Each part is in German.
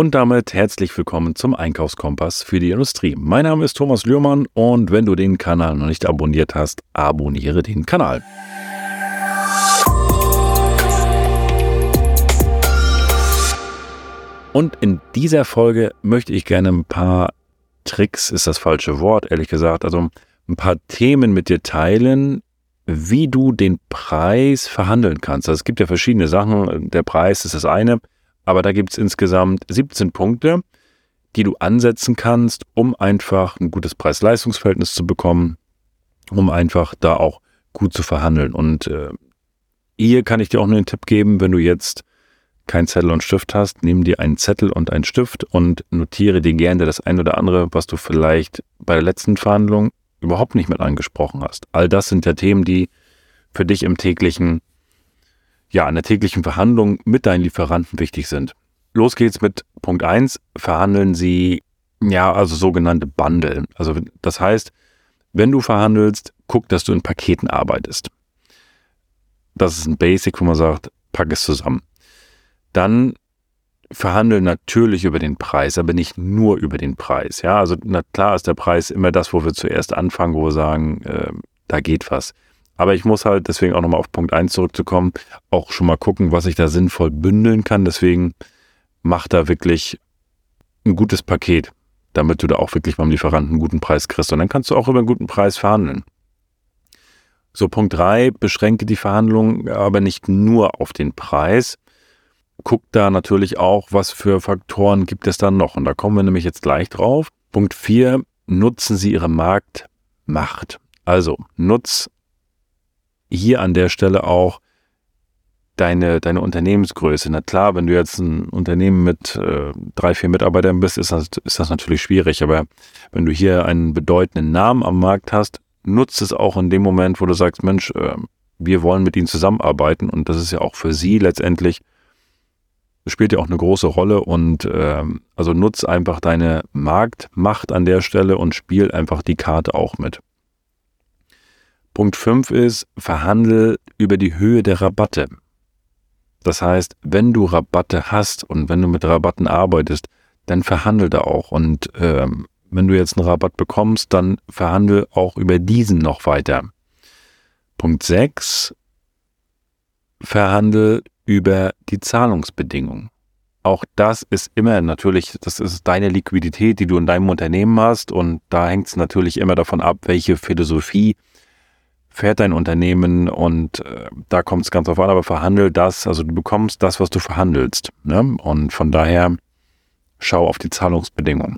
Und damit herzlich willkommen zum Einkaufskompass für die Industrie. Mein Name ist Thomas Lührmann und wenn du den Kanal noch nicht abonniert hast, abonniere den Kanal. Und in dieser Folge möchte ich gerne ein paar Tricks, ist das falsche Wort, ehrlich gesagt, also ein paar Themen mit dir teilen, wie du den Preis verhandeln kannst. Also es gibt ja verschiedene Sachen. Der Preis ist das eine, aber da gibt es insgesamt 17 Punkte, die du ansetzen kannst, um einfach ein gutes Preis-Leistungs-Verhältnis zu bekommen, um einfach da auch gut zu verhandeln. Und äh, hier kann ich dir auch nur einen Tipp geben, wenn du jetzt kein Zettel und Stift hast, nimm dir einen Zettel und einen Stift und notiere dir gerne das ein oder andere, was du vielleicht bei der letzten Verhandlung überhaupt nicht mit angesprochen hast. All das sind ja Themen, die für dich im täglichen, ja, in der täglichen Verhandlung mit deinen Lieferanten wichtig sind. Los geht's mit Punkt eins: Verhandeln Sie, ja, also sogenannte Bundle. Also das heißt, wenn du verhandelst, guck, dass du in Paketen arbeitest. Das ist ein Basic, wo man sagt, pack es zusammen. Dann verhandeln natürlich über den Preis, aber nicht nur über den Preis. Ja, also na klar ist der Preis immer das, wo wir zuerst anfangen, wo wir sagen, äh, da geht was. Aber ich muss halt deswegen auch nochmal auf Punkt 1 zurückzukommen, auch schon mal gucken, was ich da sinnvoll bündeln kann. Deswegen mach da wirklich ein gutes Paket, damit du da auch wirklich beim Lieferanten einen guten Preis kriegst. Und dann kannst du auch über einen guten Preis verhandeln. So, Punkt 3, beschränke die Verhandlungen aber nicht nur auf den Preis, guckt da natürlich auch, was für Faktoren gibt es dann noch. Und da kommen wir nämlich jetzt gleich drauf. Punkt 4, nutzen Sie Ihre Marktmacht. Also nutz hier an der Stelle auch deine, deine Unternehmensgröße. Na klar, wenn du jetzt ein Unternehmen mit äh, drei, vier Mitarbeitern bist, ist das, ist das natürlich schwierig. Aber wenn du hier einen bedeutenden Namen am Markt hast, nutzt es auch in dem Moment, wo du sagst, Mensch, äh, wir wollen mit ihnen zusammenarbeiten. Und das ist ja auch für sie letztendlich spielt ja auch eine große Rolle und äh, also nutz einfach deine Marktmacht an der Stelle und spiel einfach die Karte auch mit. Punkt 5 ist, verhandel über die Höhe der Rabatte. Das heißt, wenn du Rabatte hast und wenn du mit Rabatten arbeitest, dann verhandel da auch. Und ähm, wenn du jetzt einen Rabatt bekommst, dann verhandel auch über diesen noch weiter. Punkt 6, verhandel über die Zahlungsbedingungen. Auch das ist immer natürlich, das ist deine Liquidität, die du in deinem Unternehmen hast und da hängt es natürlich immer davon ab, welche Philosophie fährt dein Unternehmen und äh, da kommt es ganz auf an, aber verhandel das, also du bekommst das, was du verhandelst. Ne? Und von daher schau auf die Zahlungsbedingungen.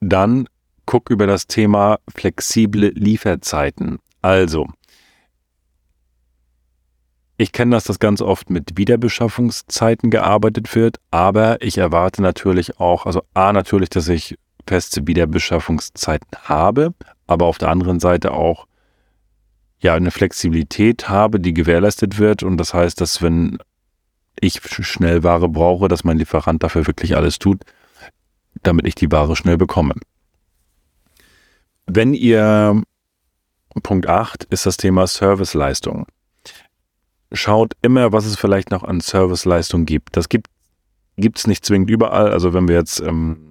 Dann guck über das Thema flexible Lieferzeiten. Also, ich kenne, dass das ganz oft mit Wiederbeschaffungszeiten gearbeitet wird, aber ich erwarte natürlich auch, also A, natürlich, dass ich feste Wiederbeschaffungszeiten habe, aber auf der anderen Seite auch ja eine Flexibilität habe, die gewährleistet wird. Und das heißt, dass wenn ich schnell Ware brauche, dass mein Lieferant dafür wirklich alles tut, damit ich die Ware schnell bekomme. Wenn ihr Punkt 8 ist das Thema Serviceleistung schaut immer, was es vielleicht noch an Serviceleistung gibt. Das gibt es nicht zwingend überall. Also wenn wir jetzt ähm,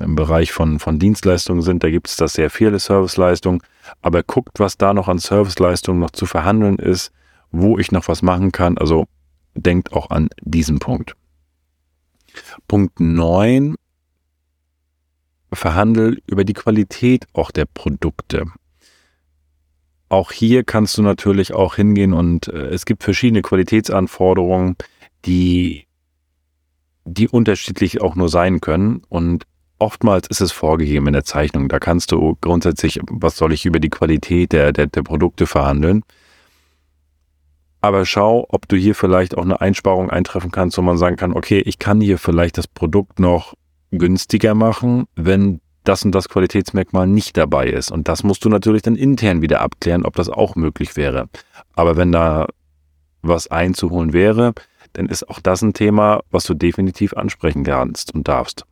im, Bereich von, von Dienstleistungen sind, da gibt es da sehr viele Serviceleistungen. Aber guckt, was da noch an Serviceleistungen noch zu verhandeln ist, wo ich noch was machen kann. Also denkt auch an diesen Punkt. Punkt 9. Verhandel über die Qualität auch der Produkte auch hier kannst du natürlich auch hingehen und äh, es gibt verschiedene Qualitätsanforderungen, die, die unterschiedlich auch nur sein können. Und oftmals ist es vorgegeben in der Zeichnung. Da kannst du grundsätzlich, was soll ich über die Qualität der, der, der Produkte verhandeln. Aber schau, ob du hier vielleicht auch eine Einsparung eintreffen kannst, wo man sagen kann, okay, ich kann hier vielleicht das Produkt noch günstiger machen, wenn das und das Qualitätsmerkmal nicht dabei ist. Und das musst du natürlich dann intern wieder abklären, ob das auch möglich wäre. Aber wenn da was einzuholen wäre, dann ist auch das ein Thema, was du definitiv ansprechen kannst und darfst.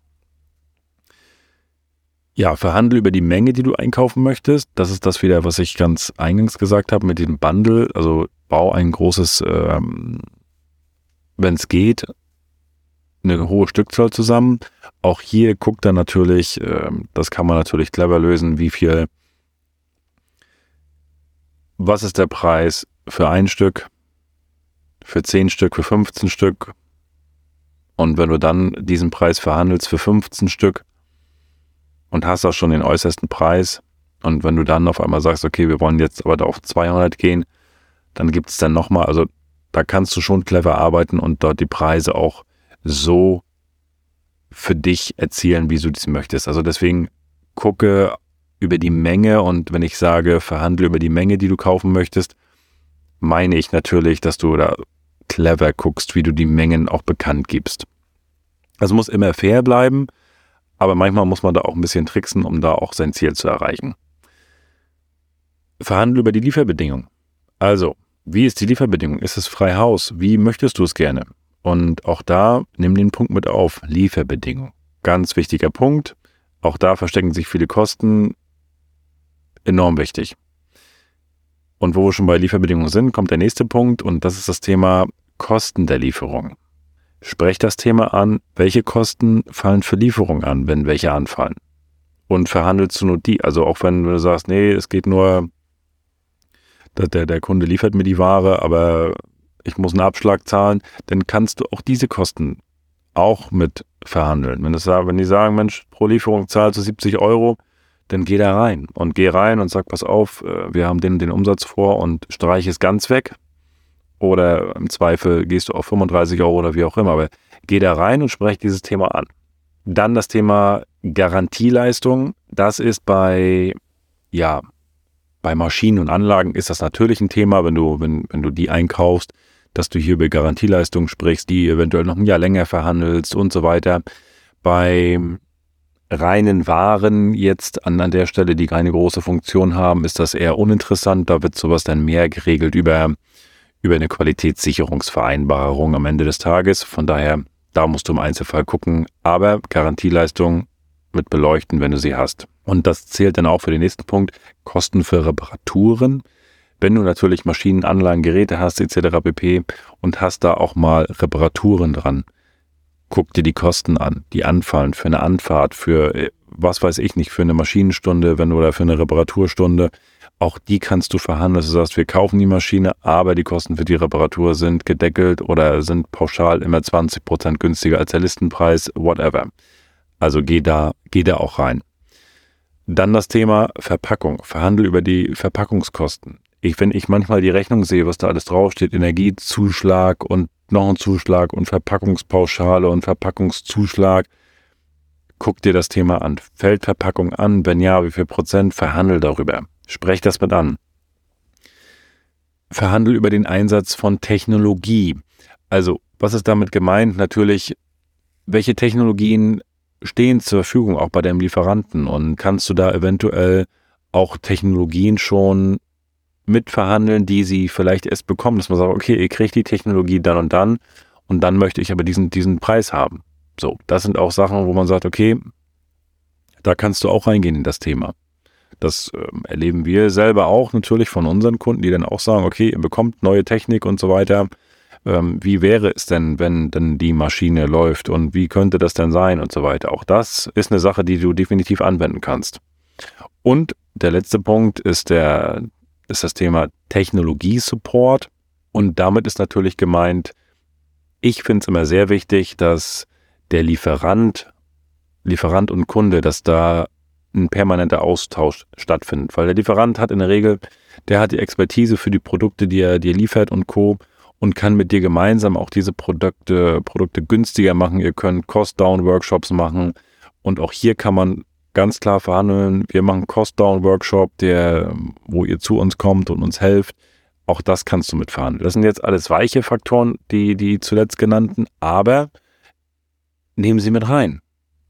Ja, verhandle über die Menge, die du einkaufen möchtest. Das ist das wieder, was ich ganz eingangs gesagt habe mit dem Bundle. Also bau ein großes, ähm, wenn es geht, eine hohe Stückzahl zusammen. Auch hier guckt er natürlich, äh, das kann man natürlich clever lösen, wie viel, was ist der Preis für ein Stück, für 10 Stück, für 15 Stück. Und wenn du dann diesen Preis verhandelst für 15 Stück und hast auch schon den äußersten Preis, und wenn du dann auf einmal sagst, okay, wir wollen jetzt aber da auf 200 gehen, dann gibt es dann nochmal, also da kannst du schon clever arbeiten und dort die Preise auch so für dich erzielen, wie du das möchtest. Also deswegen gucke über die Menge und wenn ich sage, verhandle über die Menge, die du kaufen möchtest, meine ich natürlich, dass du da clever guckst, wie du die Mengen auch bekannt gibst. Also muss immer fair bleiben, aber manchmal muss man da auch ein bisschen tricksen, um da auch sein Ziel zu erreichen. Verhandle über die Lieferbedingungen. Also, wie ist die Lieferbedingung? Ist es frei Haus? Wie möchtest du es gerne? Und auch da nimm den Punkt mit auf. Lieferbedingung. Ganz wichtiger Punkt. Auch da verstecken sich viele Kosten. Enorm wichtig. Und wo wir schon bei Lieferbedingungen sind, kommt der nächste Punkt und das ist das Thema Kosten der Lieferung. Sprech das Thema an, welche Kosten fallen für Lieferung an, wenn welche anfallen. Und verhandelst du nur die, also auch wenn du sagst, nee, es geht nur, der, der Kunde liefert mir die Ware, aber ich muss einen Abschlag zahlen, dann kannst du auch diese Kosten auch mit verhandeln. Wenn, das, wenn die sagen, Mensch, pro Lieferung zahlst du 70 Euro, dann geh da rein und geh rein und sag, pass auf, äh, wir haben den, den Umsatz vor und streich es ganz weg. Oder im Zweifel gehst du auf 35 Euro oder wie auch immer. Aber geh da rein und sprech dieses Thema an. Dann das Thema Garantieleistung. Das ist bei, ja, bei Maschinen und Anlagen ist das natürlich ein Thema, wenn du, wenn, wenn du die einkaufst dass du hier über Garantieleistungen sprichst, die eventuell noch ein Jahr länger verhandelst und so weiter. Bei reinen Waren jetzt an, an der Stelle, die keine große Funktion haben, ist das eher uninteressant. Da wird sowas dann mehr geregelt über, über eine Qualitätssicherungsvereinbarung am Ende des Tages. Von daher, da musst du im Einzelfall gucken. Aber Garantieleistung mit beleuchten, wenn du sie hast. Und das zählt dann auch für den nächsten Punkt. Kosten für Reparaturen. Wenn du natürlich Maschinen, Anlagen, Geräte hast etc. pp. und hast da auch mal Reparaturen dran, guck dir die Kosten an, die anfallen für eine Anfahrt, für äh, was weiß ich nicht, für eine Maschinenstunde, wenn du oder für eine Reparaturstunde. Auch die kannst du verhandeln. Du sagst, wir kaufen die Maschine, aber die Kosten für die Reparatur sind gedeckelt oder sind pauschal immer 20 Prozent günstiger als der Listenpreis, whatever. Also geh da, geh da auch rein. Dann das Thema Verpackung. Verhandel über die Verpackungskosten ich, wenn ich manchmal die Rechnung sehe, was da alles draufsteht, Energiezuschlag und noch ein Zuschlag und Verpackungspauschale und Verpackungszuschlag, guck dir das Thema an. Fällt Verpackung an? Wenn ja, wie viel Prozent? Verhandel darüber. Sprech das mit an. Verhandel über den Einsatz von Technologie. Also, was ist damit gemeint? Natürlich, welche Technologien stehen zur Verfügung auch bei deinem Lieferanten und kannst du da eventuell auch Technologien schon mitverhandeln, die sie vielleicht erst bekommen, dass man sagt, okay, ihr kriegt die Technologie dann und dann und dann möchte ich aber diesen, diesen Preis haben. So, das sind auch Sachen, wo man sagt, okay, da kannst du auch reingehen in das Thema. Das äh, erleben wir selber auch natürlich von unseren Kunden, die dann auch sagen, okay, ihr bekommt neue Technik und so weiter. Ähm, wie wäre es denn, wenn denn die Maschine läuft und wie könnte das denn sein und so weiter. Auch das ist eine Sache, die du definitiv anwenden kannst. Und der letzte Punkt ist der, ist das Thema Technologie-Support. Und damit ist natürlich gemeint, ich finde es immer sehr wichtig, dass der Lieferant, Lieferant und Kunde, dass da ein permanenter Austausch stattfindet. Weil der Lieferant hat in der Regel, der hat die Expertise für die Produkte, die er dir liefert und Co. und kann mit dir gemeinsam auch diese Produkte, Produkte günstiger machen. Ihr könnt Cost-Down-Workshops machen. Und auch hier kann man ganz klar verhandeln. Wir machen Cost-Down-Workshop, der, wo ihr zu uns kommt und uns helft. Auch das kannst du mit verhandeln. Das sind jetzt alles weiche Faktoren, die, die zuletzt genannten, aber nehmen sie mit rein.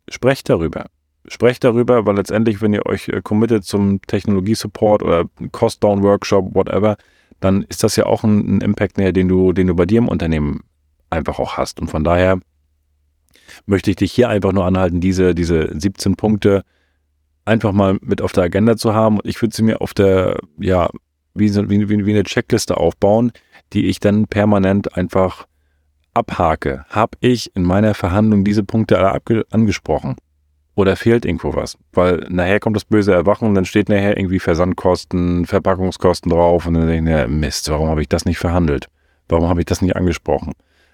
Sprecht darüber. Sprecht darüber, weil letztendlich, wenn ihr euch äh, committet zum Technologie-Support oder Cost-Down-Workshop, whatever, dann ist das ja auch ein, ein Impact, den du, den du bei dir im Unternehmen einfach auch hast. Und von daher möchte ich dich hier einfach nur anhalten, diese, diese 17 Punkte einfach mal mit auf der Agenda zu haben. Und ich würde sie mir auf der, ja, wie, wie, wie eine Checkliste aufbauen, die ich dann permanent einfach abhake, habe ich in meiner Verhandlung diese Punkte alle angesprochen? Oder fehlt irgendwo was? Weil nachher kommt das böse Erwachen und dann steht nachher irgendwie Versandkosten, Verpackungskosten drauf und dann denke ich, ja, Mist, warum habe ich das nicht verhandelt? Warum habe ich das nicht angesprochen?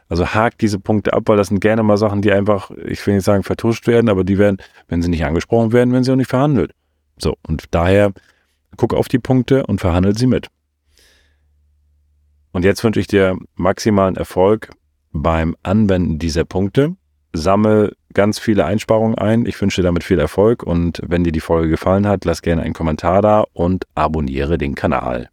Also hakt diese Punkte ab, weil das sind gerne mal Sachen, die einfach, ich will nicht sagen vertuscht werden, aber die werden, wenn sie nicht angesprochen werden, werden sie auch nicht verhandelt. So, und daher guck auf die Punkte und verhandelt sie mit. Und jetzt wünsche ich dir maximalen Erfolg beim Anwenden dieser Punkte. Sammel ganz viele Einsparungen ein. Ich wünsche dir damit viel Erfolg und wenn dir die Folge gefallen hat, lass gerne einen Kommentar da und abonniere den Kanal.